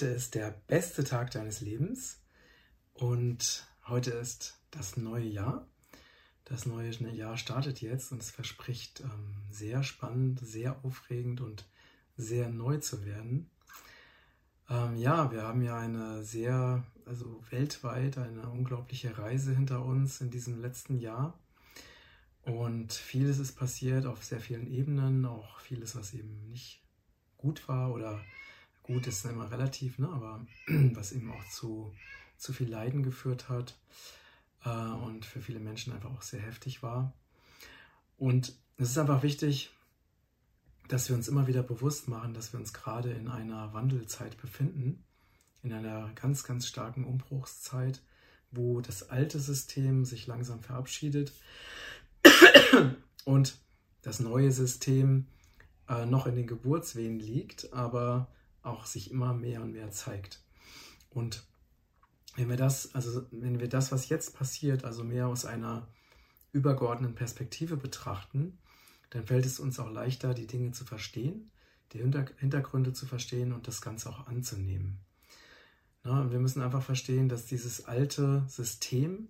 Heute ist der beste Tag deines Lebens und heute ist das neue Jahr. Das neue Jahr startet jetzt und es verspricht ähm, sehr spannend, sehr aufregend und sehr neu zu werden. Ähm, ja, wir haben ja eine sehr, also weltweit eine unglaubliche Reise hinter uns in diesem letzten Jahr. Und vieles ist passiert auf sehr vielen Ebenen, auch vieles, was eben nicht gut war oder gut ist immer relativ, ne? aber was eben auch zu, zu viel Leiden geführt hat äh, und für viele Menschen einfach auch sehr heftig war. Und es ist einfach wichtig, dass wir uns immer wieder bewusst machen, dass wir uns gerade in einer Wandelzeit befinden, in einer ganz, ganz starken Umbruchszeit, wo das alte System sich langsam verabschiedet und das neue System äh, noch in den Geburtswehen liegt, aber auch sich immer mehr und mehr zeigt. Und wenn wir das, also wenn wir das, was jetzt passiert, also mehr aus einer übergeordneten Perspektive betrachten, dann fällt es uns auch leichter, die Dinge zu verstehen, die Hintergründe zu verstehen und das Ganze auch anzunehmen. Na, wir müssen einfach verstehen, dass dieses alte System,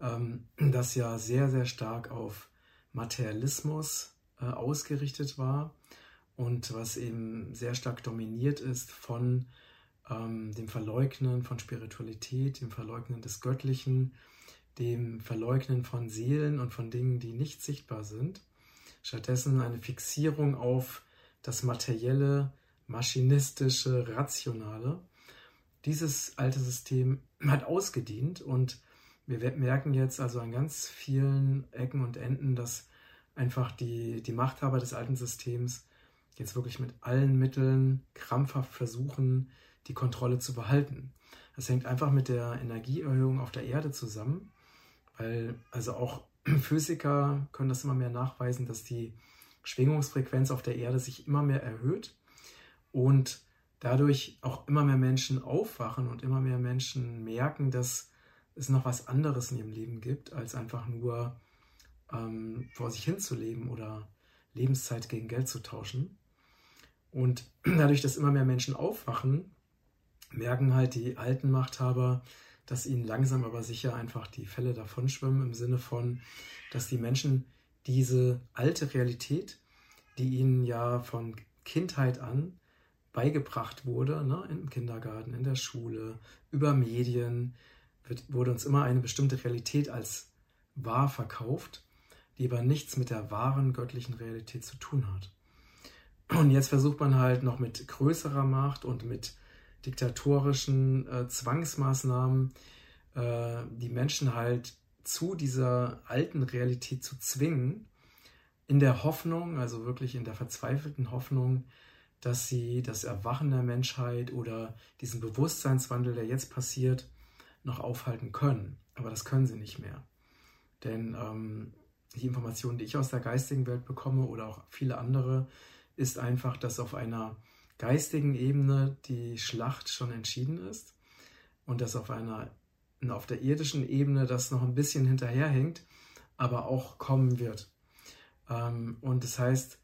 ähm, das ja sehr, sehr stark auf Materialismus äh, ausgerichtet war, und was eben sehr stark dominiert ist von ähm, dem Verleugnen von Spiritualität, dem Verleugnen des Göttlichen, dem Verleugnen von Seelen und von Dingen, die nicht sichtbar sind. Stattdessen eine Fixierung auf das materielle, maschinistische, rationale. Dieses alte System hat ausgedient und wir merken jetzt also an ganz vielen Ecken und Enden, dass einfach die, die Machthaber des alten Systems jetzt wirklich mit allen Mitteln krampfhaft versuchen, die Kontrolle zu behalten. Das hängt einfach mit der Energieerhöhung auf der Erde zusammen, weil also auch Physiker können das immer mehr nachweisen, dass die Schwingungsfrequenz auf der Erde sich immer mehr erhöht und dadurch auch immer mehr Menschen aufwachen und immer mehr Menschen merken, dass es noch was anderes in ihrem Leben gibt, als einfach nur ähm, vor sich hinzuleben oder Lebenszeit gegen Geld zu tauschen. Und dadurch, dass immer mehr Menschen aufwachen, merken halt die alten Machthaber, dass ihnen langsam aber sicher einfach die Fälle davonschwimmen, im Sinne von, dass die Menschen diese alte Realität, die ihnen ja von Kindheit an beigebracht wurde, ne, im Kindergarten, in der Schule, über Medien, wird, wurde uns immer eine bestimmte Realität als wahr verkauft, die aber nichts mit der wahren göttlichen Realität zu tun hat. Und jetzt versucht man halt noch mit größerer Macht und mit diktatorischen äh, Zwangsmaßnahmen äh, die Menschen halt zu dieser alten Realität zu zwingen, in der Hoffnung, also wirklich in der verzweifelten Hoffnung, dass sie das Erwachen der Menschheit oder diesen Bewusstseinswandel, der jetzt passiert, noch aufhalten können. Aber das können sie nicht mehr. Denn ähm, die Informationen, die ich aus der geistigen Welt bekomme oder auch viele andere, ist einfach, dass auf einer geistigen Ebene die Schlacht schon entschieden ist und dass auf einer auf der irdischen Ebene das noch ein bisschen hinterherhängt, aber auch kommen wird. Ähm, und das heißt,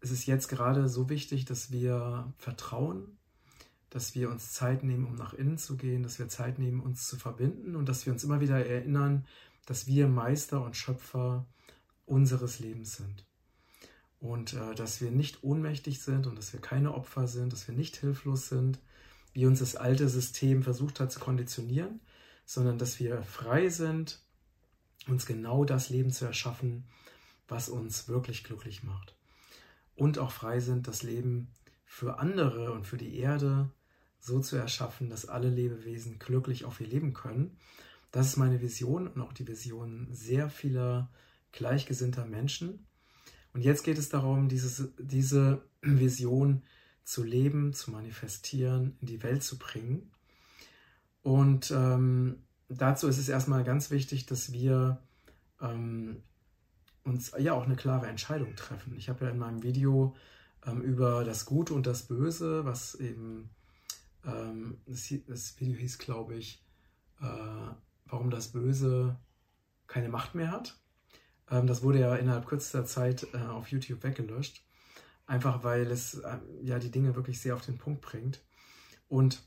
es ist jetzt gerade so wichtig, dass wir vertrauen, dass wir uns Zeit nehmen, um nach innen zu gehen, dass wir Zeit nehmen, uns zu verbinden und dass wir uns immer wieder erinnern, dass wir Meister und Schöpfer unseres Lebens sind und äh, dass wir nicht ohnmächtig sind und dass wir keine Opfer sind, dass wir nicht hilflos sind, wie uns das alte System versucht hat zu konditionieren, sondern dass wir frei sind, uns genau das Leben zu erschaffen, was uns wirklich glücklich macht. Und auch frei sind, das Leben für andere und für die Erde so zu erschaffen, dass alle Lebewesen glücklich auf ihr Leben können. Das ist meine Vision und auch die Vision sehr vieler gleichgesinnter Menschen. Und jetzt geht es darum, dieses, diese Vision zu leben, zu manifestieren, in die Welt zu bringen. Und ähm, dazu ist es erstmal ganz wichtig, dass wir ähm, uns ja auch eine klare Entscheidung treffen. Ich habe ja in meinem Video ähm, über das Gute und das Böse, was eben, ähm, das, das, Video hieß, glaube ich, äh, warum das Böse keine Macht mehr hat. Ähm, das wurde ja innerhalb kürzester Zeit äh, auf YouTube weggelöscht. einfach weil es äh, ja die Dinge wirklich sehr auf den Punkt bringt. Und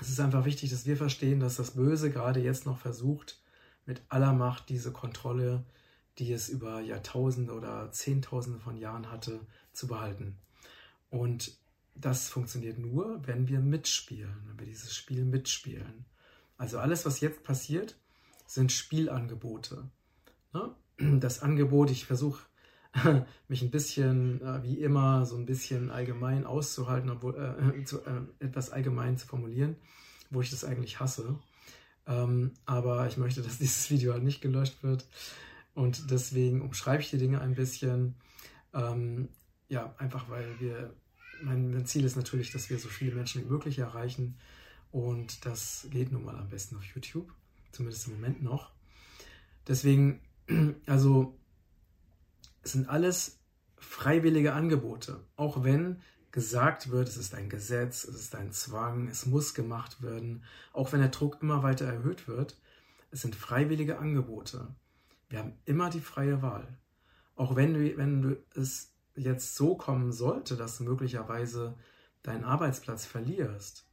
es ist einfach wichtig, dass wir verstehen, dass das Böse gerade jetzt noch versucht, mit aller Macht diese Kontrolle, die es über Jahrtausende oder Zehntausende von Jahren hatte, zu behalten. Und das funktioniert nur, wenn wir mitspielen, wenn wir dieses Spiel mitspielen. Also alles, was jetzt passiert, sind Spielangebote. Ne? Das Angebot, ich versuche mich ein bisschen, äh, wie immer, so ein bisschen allgemein auszuhalten, obwohl äh, zu, äh, etwas allgemein zu formulieren, wo ich das eigentlich hasse. Ähm, aber ich möchte, dass dieses Video halt nicht gelöscht wird. Und deswegen umschreibe ich die Dinge ein bisschen. Ähm, ja, einfach weil wir, mein, mein Ziel ist natürlich, dass wir so viele Menschen wie möglich erreichen. Und das geht nun mal am besten auf YouTube, zumindest im Moment noch. Deswegen, also es sind alles freiwillige Angebote, auch wenn gesagt wird, es ist ein Gesetz, es ist ein Zwang, es muss gemacht werden, auch wenn der Druck immer weiter erhöht wird. Es sind freiwillige Angebote. Wir haben immer die freie Wahl. Auch wenn wenn es jetzt so kommen sollte, dass du möglicherweise deinen Arbeitsplatz verlierst,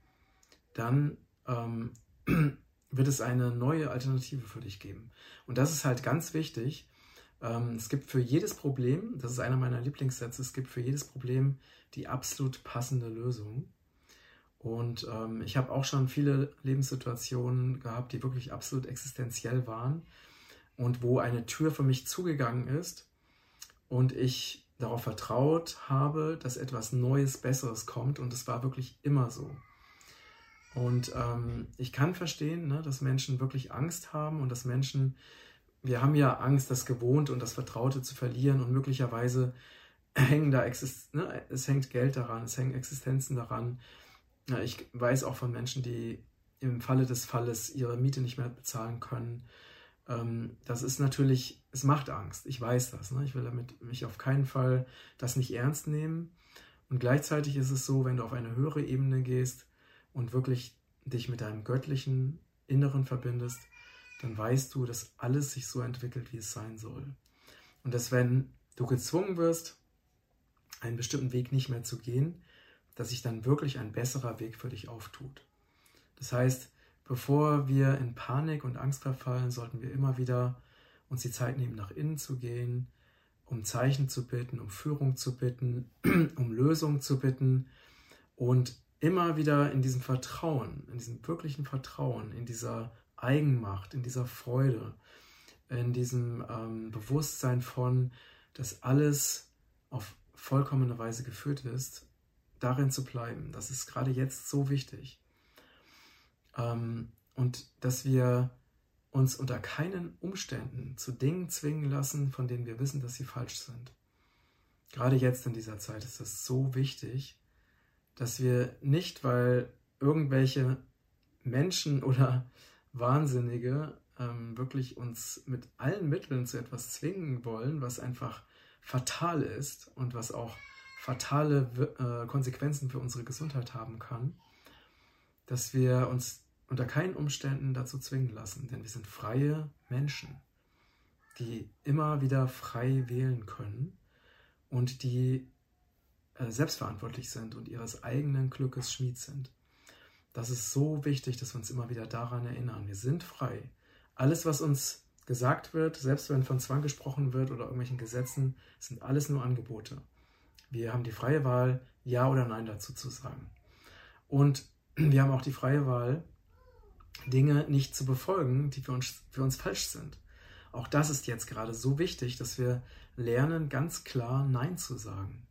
dann ähm, wird es eine neue Alternative für dich geben. Und das ist halt ganz wichtig, ähm, es gibt für jedes Problem, das ist einer meiner Lieblingssätze, es gibt für jedes Problem die absolut passende Lösung. Und ähm, ich habe auch schon viele Lebenssituationen gehabt, die wirklich absolut existenziell waren und wo eine Tür für mich zugegangen ist und ich darauf vertraut habe, dass etwas Neues, Besseres kommt und es war wirklich immer so. Und ähm, ich kann verstehen, ne, dass Menschen wirklich Angst haben und dass Menschen wir haben ja Angst, das Gewohnte und das Vertraute zu verlieren und möglicherweise hängen da Exist ne, es hängt Geld daran, es hängen Existenzen daran. Ja, ich weiß auch von Menschen, die im Falle des Falles ihre Miete nicht mehr bezahlen können. Ähm, das ist natürlich, es macht Angst. Ich weiß das. Ne? Ich will damit mich auf keinen Fall das nicht ernst nehmen. Und gleichzeitig ist es so, wenn du auf eine höhere Ebene gehst und wirklich dich mit deinem göttlichen Inneren verbindest, dann weißt du, dass alles sich so entwickelt, wie es sein soll. Und dass wenn du gezwungen wirst, einen bestimmten Weg nicht mehr zu gehen, dass sich dann wirklich ein besserer Weg für dich auftut. Das heißt, bevor wir in Panik und Angst verfallen, sollten wir immer wieder uns die Zeit nehmen, nach innen zu gehen, um Zeichen zu bitten, um Führung zu bitten, um Lösung zu bitten und immer wieder in diesem Vertrauen, in diesem wirklichen Vertrauen, in dieser Eigenmacht, in dieser Freude, in diesem ähm, Bewusstsein von, dass alles auf vollkommene Weise geführt ist, darin zu bleiben. Das ist gerade jetzt so wichtig. Ähm, und dass wir uns unter keinen Umständen zu Dingen zwingen lassen, von denen wir wissen, dass sie falsch sind. Gerade jetzt in dieser Zeit ist das so wichtig, dass wir nicht, weil irgendwelche Menschen oder Wahnsinnige ähm, wirklich uns mit allen Mitteln zu etwas zwingen wollen, was einfach fatal ist und was auch fatale äh, Konsequenzen für unsere Gesundheit haben kann, dass wir uns unter keinen Umständen dazu zwingen lassen, denn wir sind freie Menschen, die immer wieder frei wählen können und die selbstverantwortlich sind und ihres eigenen Glückes Schmied sind. Das ist so wichtig, dass wir uns immer wieder daran erinnern. Wir sind frei. Alles, was uns gesagt wird, selbst wenn von Zwang gesprochen wird oder irgendwelchen Gesetzen, sind alles nur Angebote. Wir haben die freie Wahl, Ja oder Nein dazu zu sagen. Und wir haben auch die freie Wahl, Dinge nicht zu befolgen, die für uns, für uns falsch sind. Auch das ist jetzt gerade so wichtig, dass wir lernen, ganz klar Nein zu sagen.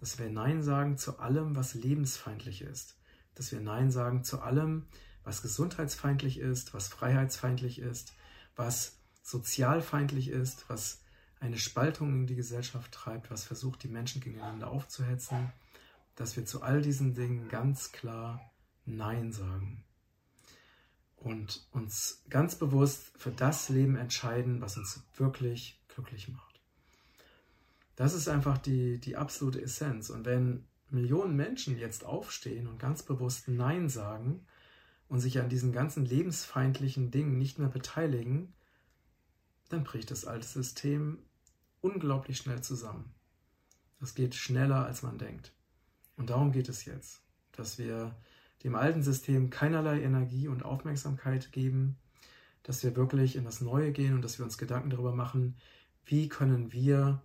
Dass wir Nein sagen zu allem, was lebensfeindlich ist. Dass wir Nein sagen zu allem, was gesundheitsfeindlich ist, was freiheitsfeindlich ist, was sozialfeindlich ist, was eine Spaltung in die Gesellschaft treibt, was versucht, die Menschen gegeneinander aufzuhetzen, dass wir zu all diesen Dingen ganz klar Nein sagen. Und uns ganz bewusst für das Leben entscheiden, was uns wirklich glücklich macht. Das ist einfach die, die absolute Essenz. Und wenn Millionen Menschen jetzt aufstehen und ganz bewusst Nein sagen und sich an diesen ganzen lebensfeindlichen Dingen nicht mehr beteiligen, dann bricht das alte System unglaublich schnell zusammen. Das geht schneller, als man denkt. Und darum geht es jetzt, dass wir dem alten System keinerlei Energie und Aufmerksamkeit geben, dass wir wirklich in das Neue gehen und dass wir uns Gedanken darüber machen, wie können wir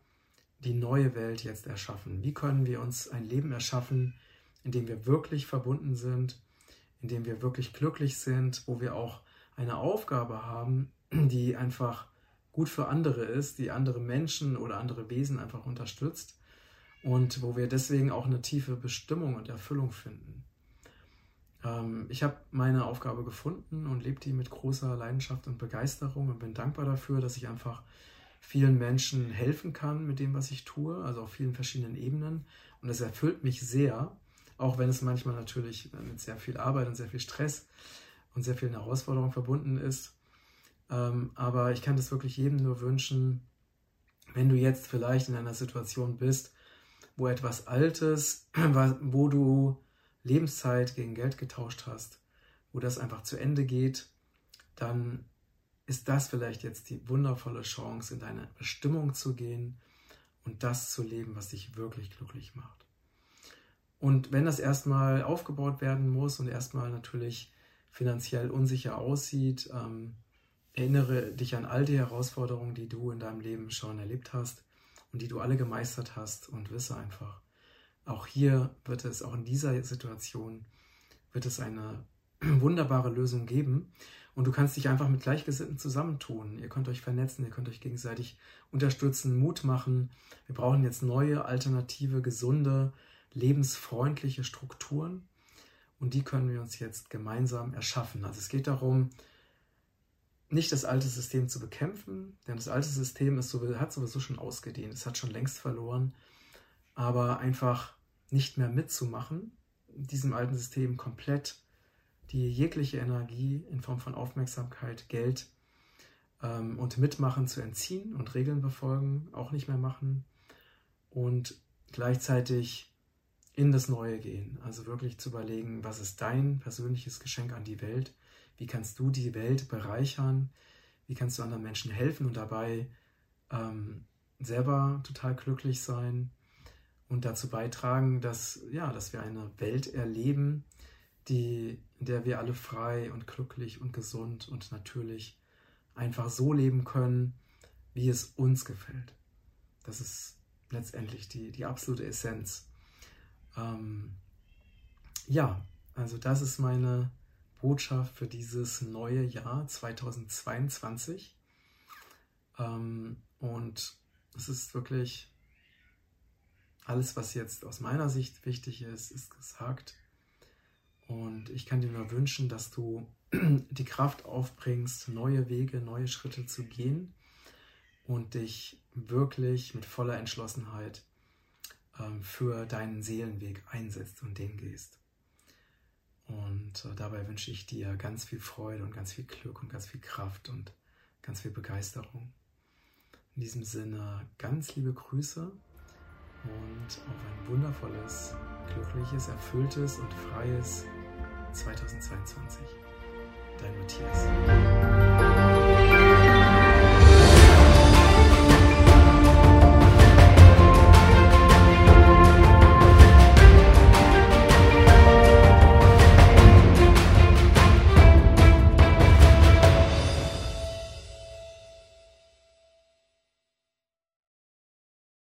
die neue Welt jetzt erschaffen? Wie können wir uns ein Leben erschaffen, in dem wir wirklich verbunden sind, in dem wir wirklich glücklich sind, wo wir auch eine Aufgabe haben, die einfach gut für andere ist, die andere Menschen oder andere Wesen einfach unterstützt und wo wir deswegen auch eine tiefe Bestimmung und Erfüllung finden. Ähm, ich habe meine Aufgabe gefunden und lebe die mit großer Leidenschaft und Begeisterung und bin dankbar dafür, dass ich einfach vielen Menschen helfen kann mit dem, was ich tue, also auf vielen verschiedenen Ebenen. Und es erfüllt mich sehr, auch wenn es manchmal natürlich mit sehr viel Arbeit und sehr viel Stress und sehr vielen Herausforderungen verbunden ist. Ähm, aber ich kann das wirklich jedem nur wünschen, wenn du jetzt vielleicht in einer Situation bist, wo etwas Altes, wo du Lebenszeit gegen Geld getauscht hast, wo das einfach zu Ende geht, dann ist das vielleicht jetzt die wundervolle Chance, in deine Bestimmung zu gehen und das zu leben, was dich wirklich glücklich macht. Und wenn das erstmal aufgebaut werden muss und erstmal natürlich finanziell unsicher aussieht, ähm, erinnere dich an all die Herausforderungen, die du in deinem Leben schon erlebt hast und die du alle gemeistert hast und wisse einfach, auch hier wird es, auch in dieser Situation, wird es eine wunderbare Lösung geben. Und du kannst dich einfach mit Gleichgesinnten zusammentun. Ihr könnt euch vernetzen, ihr könnt euch gegenseitig unterstützen, Mut machen. Wir brauchen jetzt neue, alternative, gesunde, lebensfreundliche Strukturen. Und die können wir uns jetzt gemeinsam erschaffen. Also es geht darum, nicht das alte System zu bekämpfen, denn das alte System ist, hat sowieso schon ausgedehnt, es hat schon längst verloren, aber einfach nicht mehr mitzumachen, diesem alten System komplett die jegliche Energie in Form von Aufmerksamkeit, Geld ähm, und Mitmachen zu entziehen und Regeln befolgen, auch nicht mehr machen und gleichzeitig in das Neue gehen. Also wirklich zu überlegen, was ist dein persönliches Geschenk an die Welt? Wie kannst du die Welt bereichern? Wie kannst du anderen Menschen helfen und dabei ähm, selber total glücklich sein und dazu beitragen, dass, ja, dass wir eine Welt erleben, die, in der wir alle frei und glücklich und gesund und natürlich einfach so leben können, wie es uns gefällt. Das ist letztendlich die, die absolute Essenz. Ähm, ja, also das ist meine Botschaft für dieses neue Jahr 2022. Ähm, und es ist wirklich alles, was jetzt aus meiner Sicht wichtig ist, ist gesagt. Und ich kann dir nur wünschen, dass du die Kraft aufbringst, neue Wege, neue Schritte zu gehen und dich wirklich mit voller Entschlossenheit ähm, für deinen Seelenweg einsetzt und den gehst. Und äh, dabei wünsche ich dir ganz viel Freude und ganz viel Glück und ganz viel Kraft und ganz viel Begeisterung. In diesem Sinne ganz liebe Grüße und auf ein wundervolles, glückliches, erfülltes und freies 2022. Dein Matthias.